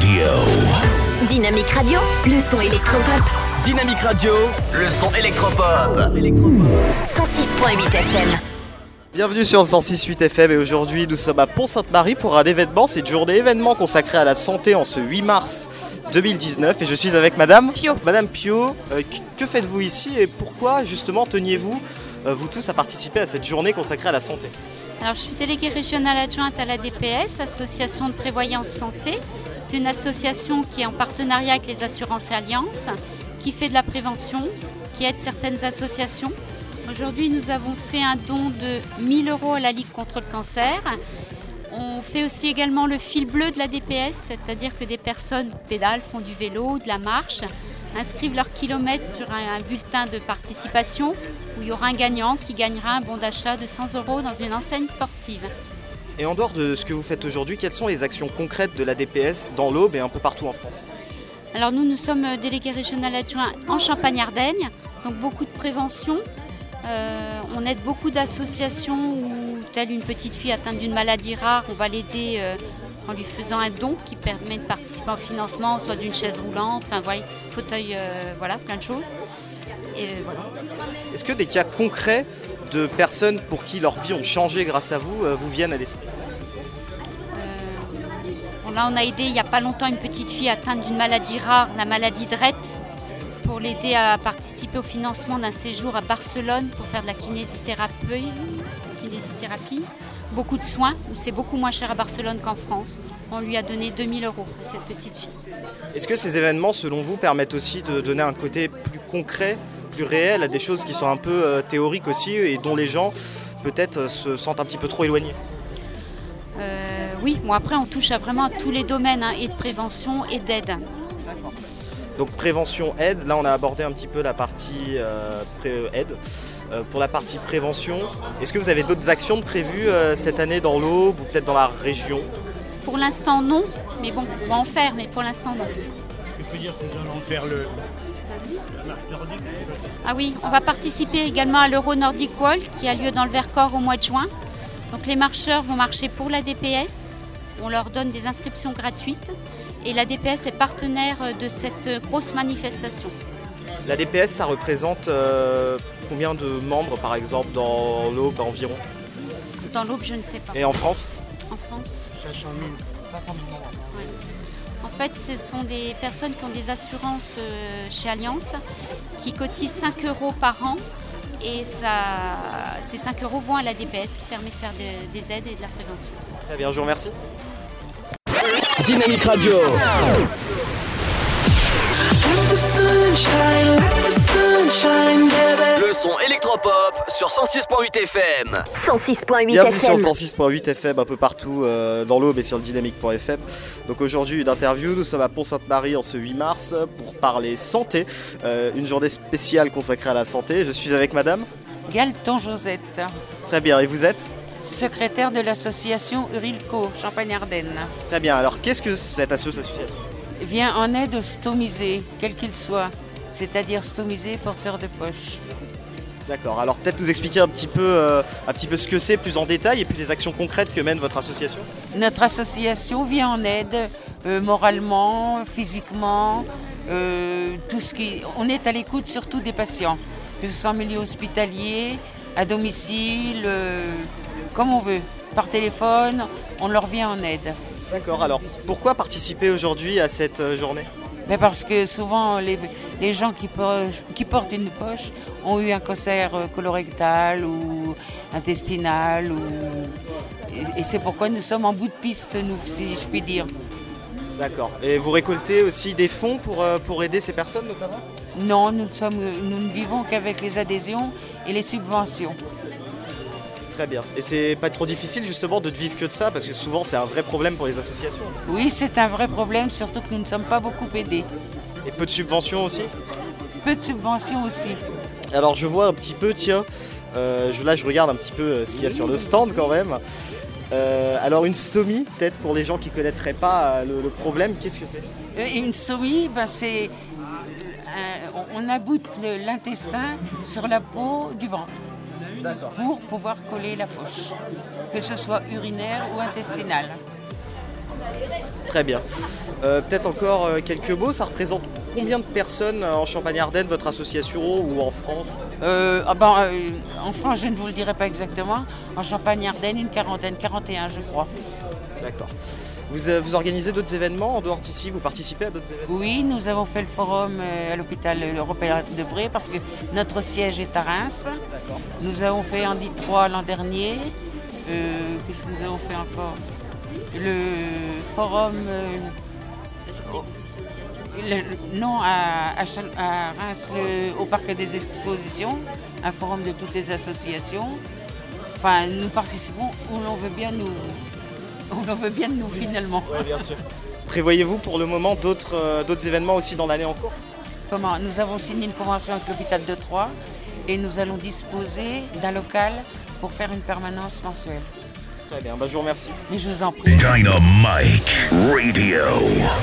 Radio. Dynamique Radio, le son électropop. Dynamique Radio, le son électropop. 106.8 FM. Bienvenue sur le 106.8 FM et aujourd'hui nous sommes à Pont-Sainte-Marie pour un événement, c'est une journée événement consacrée à la santé en ce 8 mars 2019 et je suis avec Madame Pio. Madame Pio, euh, que- que faites-vous ici et pourquoi justement teniez-vous euh, vous tous à participer à cette journée consacrée à la santé? Alors, je suis déléguée régionale adjointe à la DPS, Association de prévoyance santé. C'est une association qui est en partenariat avec les assurances et alliances, qui fait de la prévention, qui aide certaines associations. Aujourd'hui, nous avons fait un don de 1000 euros à la Ligue contre le cancer. On fait aussi également le fil bleu de la DPS, c'est-à-dire que des personnes pédalent, font du vélo, de la marche, inscrivent leurs kilomètres sur un, bulletin de participation où il y aura un gagnant qui gagnera un bon d'achat de 100 euros dans une enseigne sportive. Et en dehors de ce que vous faites aujourd'hui, quelles sont les actions concrètes de la DPS dans l'Aube et un peu partout en France Alors nous, nous sommes euh, délégués régionaux adjoints en Champagne-Ardenne, donc beaucoup de prévention. Euh, on aide beaucoup d'associations où, telle une petite fille atteinte d'une maladie rare, on va l'aider euh, en lui faisant un don qui permet de participer au financement, soit d'une chaise roulante, enfin voilà, fauteuil, euh, voilà, plein de choses. Et voilà. Est-ce que des cas concrets de personnes pour qui leur vie ont changé grâce à vous euh, vous viennent à l'esprit Bon, là, on a aidé il n'y a pas longtemps une petite fille atteinte d'une maladie rare, la maladie de Rett, pour l'aider à participer au financement d'un séjour à Barcelone pour faire de la kinésithérapie. kinésithérapie. Beaucoup de soins, où c'est beaucoup moins cher à Barcelone qu'en France. On lui a donné 2000 euros à cette petite fille. Est-ce que ces événements, selon vous, permettent aussi de donner un côté plus concret, plus réel à des choses qui sont un peu euh, théoriques aussi et dont les gens peut-être euh, se sentent un petit peu trop éloignés Euh, oui, bon, après, on touche à vraiment à tous les domaines, hein, et de prévention et d'aide. Donc prévention, aide, là on a abordé un petit peu la partie euh, pré- aide. Euh, pour la partie prévention, est-ce que vous avez d'autres actions de prévues euh, cette année dans l'Aube ou peut-être dans la région? Pour l'instant, non, mais bon, on va en faire, mais pour l'instant, non. Je peux dire que nous allons faire le. Ah oui, on va participer également à l'Euro Nordic Walk qui a lieu dans le Vercors au mois de juin. Donc les marcheurs vont marcher pour la DPS. On leur donne des inscriptions gratuites et la DPS est partenaire de cette grosse manifestation. La DPS, ça représente euh, combien de membres par exemple dans l'Aube environ? Dans l'Aube, je ne sais pas. Et en France? En France 500 000. 500 000 membres. En fait, ce sont des personnes qui ont des assurances euh, chez Alliance qui cotisent 5 euros par an et ça, ces 5 euros vont à la DPS qui permet de faire de- des aides et de la prévention. Très bien, je vous remercie. Dynamique Radio, le son électropop sur 106.8 FM. 106.8 Bienvenue sur FM. le 106.8 FM un peu partout euh, dans l'Aube et sur le dynamique.fm. Donc aujourd'hui une interview, nous sommes à Pont-Sainte-Marie en ce 8 mars pour parler santé, euh, une journée spéciale consacrée à la santé. Je suis avec madame. Galton Josette, Très bien, et vous êtes secrétaire de l'association Urilco, Champagne-Ardenne, Très bien, alors qu'est-ce que cette association? Vient en aide aux stomisés, quels qu'ils soient, c'est-à-dire stomisés porteurs de poche. D'accord, alors peut-être nous expliquer un petit peu, euh, un petit peu ce que c'est plus en détail et puis les actions concrètes que mène votre association. Notre association vient en aide euh, moralement, physiquement, euh, tout ce qui. On est à l'écoute surtout des patients, que ce soit en milieu hospitalier, à domicile, comme on veut. Par téléphone, on leur vient en aide. D'accord, alors pourquoi participer aujourd'hui à cette euh, journée? Mais parce que souvent, les, les gens qui, por- qui portent une poche ont eu un cancer euh, colorectal ou intestinal. Ou... Et, et c'est pourquoi nous sommes en bout de piste, nous, si je puis dire. D'accord, et vous récoltez aussi des fonds pour, euh, pour aider ces personnes notamment? Non, nous ne, sommes, nous ne vivons qu'avec les adhésions et les subventions. Très bien. Et c'est pas trop difficile justement de ne vivre que de ça parce que souvent c'est un vrai problème pour les associations. Oui, c'est un vrai problème, surtout que nous ne sommes pas beaucoup aidés. Et peu de subventions aussi. Peu de subventions aussi. Alors je vois un petit peu, tiens, euh, je- là je regarde un petit peu euh, ce qu'il y a sur le stand quand même. Euh, alors une stomie, peut-être pour les gens qui connaîtraient pas le, le problème, qu'est-ce que c'est? Une stomie, ben, c'est. on- aboute l'intestin sur la peau du ventre. Pour pouvoir coller la poche, que ce soit urinaire ou intestinale. Très bien. Euh, Peut-être encore euh, quelques mots, ça représente combien de personnes euh, en Champagne-Ardenne, votre association, ou en France? Euh, ah ben, euh, en France, je ne vous le dirai pas exactement. En Champagne-Ardenne, une quarantaine, 41 je crois. D'accord. Vous, vous organisez d'autres événements en dehors d'ici? Vous participez à d'autres événements? Oui, nous avons fait le forum à l'hôpital européen de Bré parce que notre siège est à Reims. Nous avons fait Andy 3 l'an dernier. Euh, Qu'est-ce que nous avons fait encore? Le forum. euh, le- non, à, Reims, le- au parc des expositions, un forum de toutes les associations. Enfin, nous participons où l'on veut bien nous. Où l'on veut bien nous finalement. Oui, bien sûr. Prévoyez-vous pour le moment d'autres euh, d'autres événements aussi dans l'année en cours? Comment? Nous avons signé une convention avec l'hôpital de Troyes et nous allons disposer d'un local pour faire une permanence mensuelle. Très bien, bah, je vous remercie. Mais je vous en prie. Dynamite Radio.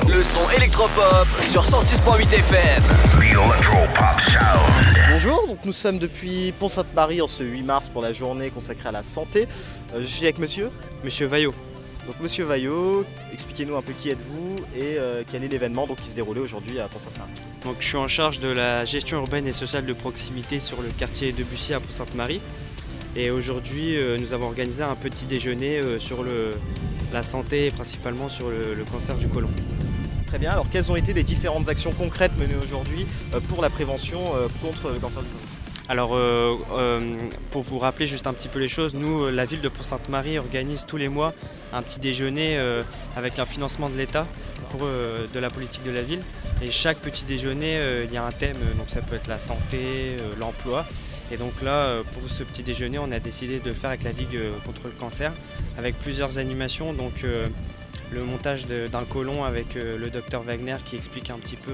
Le son électropop sur 106.8 FM. The Electropop Sound. Bonjour, donc nous sommes depuis Pont-Sainte-Marie en ce 8 mars pour la journée consacrée à la santé. Euh, je suis avec monsieur. Monsieur Vaillot. Donc monsieur Vaillot, expliquez-nous un peu qui êtes-vous et euh, quel est l'événement donc, qui se déroulait aujourd'hui à Pont-Sainte-Marie. Donc, je suis en charge de la gestion urbaine et sociale de proximité sur le quartier de Bussy à Pont-Sainte-Marie. Et aujourd'hui, euh, nous avons organisé un petit déjeuner euh, sur le, la santé et principalement sur le, le cancer du côlon. Très bien, alors quelles ont été les différentes actions concrètes menées aujourd'hui pour la prévention contre le cancer du côlon? Alors, euh, euh, pour vous rappeler juste un petit peu les choses, nous, euh, la ville de Pont-Sainte-Marie organise tous les mois un petit déjeuner avec un financement de l'État pour de la politique de la ville. Et chaque petit déjeuner, il y a un thème, donc ça peut être la santé, l'emploi. Et donc là, pour ce petit déjeuner, on a décidé de le faire avec la Ligue contre le cancer, avec plusieurs animations. Donc le montage d'un côlon avec le docteur Wagner qui explique un petit peu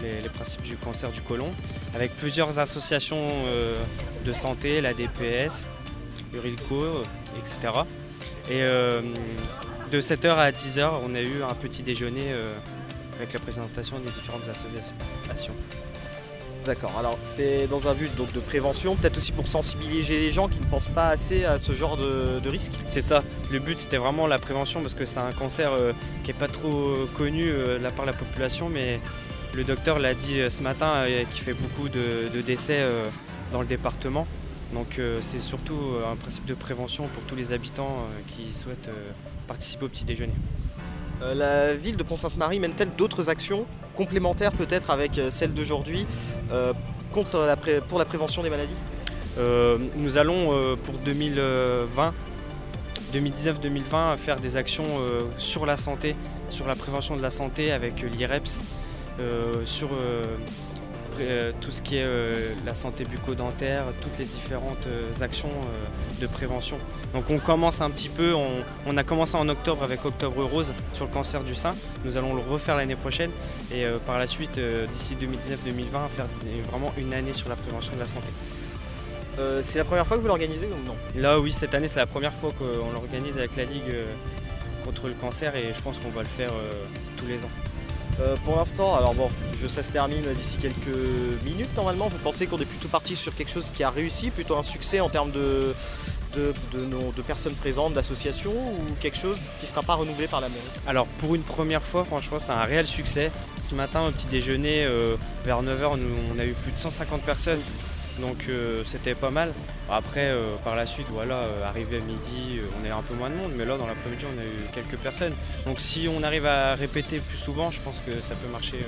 les, les principes du cancer du côlon, avec plusieurs associations euh, de santé, la DPS, Urilco, euh, etc. Et euh, de 7h à 10h, on a eu un petit déjeuner euh, avec la présentation des différentes associations. D'accord, alors c'est dans un but donc, de prévention, peut-être aussi pour sensibiliser les gens qui ne pensent pas assez à ce genre de, de risque. C'est ça, le but c'était vraiment la prévention parce que c'est un cancer euh, qui n'est pas trop euh, connu euh, de la part de la population, mais le docteur l'a dit euh, ce matin euh, qu'il fait beaucoup de, de décès euh, dans le département. Donc c'est surtout un principe de prévention pour tous les habitants qui souhaitent participer au petit déjeuner. La ville de Pont-Sainte-Marie mène-t-elle d'autres actions complémentaires peut-être avec euh, celle d'aujourd'hui pour la prévention des maladies? Euh, nous allons pour 2020, 2019-2020 faire des actions sur la santé, sur la prévention de la santé avec l'IREPS, sur euh, euh, tout ce qui est euh, la santé bucco-dentaire, toutes les différentes euh, actions euh, de prévention. Donc on commence un petit peu, on, on a commencé en octobre avec Octobre Rose sur le cancer du sein, nous allons le refaire l'année prochaine et euh, par la suite euh, d'ici 2019-2020 faire euh, vraiment une année sur la prévention de la santé. Euh, C'est la première fois que vous l'organisez ou non? Là, oui, cette année, c'est la première fois qu'on l'organise avec la Ligue euh, contre le cancer et je pense qu'on va le faire euh, tous les ans. Euh, Pour l'instant, alors bon, je, ça se termine d'ici quelques minutes normalement. Vous pensez qu'on est plutôt parti sur quelque chose qui a réussi, plutôt un succès en termes de, personnes présentes, d'associations, ou quelque chose qui ne sera pas renouvelé par la mairie? Alors, pour une première fois, franchement, c'est un réel succès. Ce matin, au petit déjeuner, euh, vers 9h, nous, on a eu plus de 150 personnes. Donc, euh, c'était pas mal. Après, euh, par la suite, voilà, euh, arrivé à midi, on est un peu moins de monde, mais là, dans l'après-midi, on a eu quelques personnes. Donc, si on arrive à répéter plus souvent, je pense que ça peut marcher.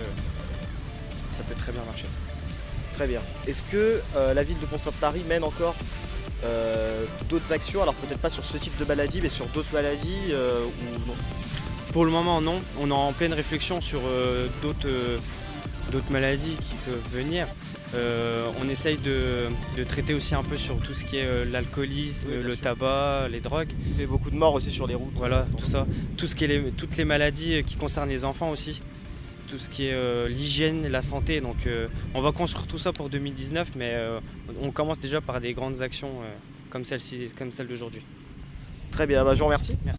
ça peut très bien marcher. Très bien. Est-ce que la ville de Pont-Sainte-Marie mène encore d'autres actions? Alors peut-être pas sur ce type de maladie, mais sur d'autres maladies ou non? Pour le moment, non. On est en pleine réflexion sur d'autres maladies qui peuvent venir. Euh, on essaye de, de traiter aussi un peu sur tout ce qui est euh, l'alcoolisme, Oui, le sûr. tabac, les drogues. Il fait beaucoup de morts aussi sur les routes. Voilà, tout ça. Tout ce qui est les- toutes les maladies euh, qui concernent les enfants aussi. Tout ce qui est euh, l'hygiène, la santé. Donc on va construire tout ça pour 2019, mais on commence déjà par des grandes actions comme celle-ci, comme celle d'aujourd'hui. Très bien, bah, je vous remercie.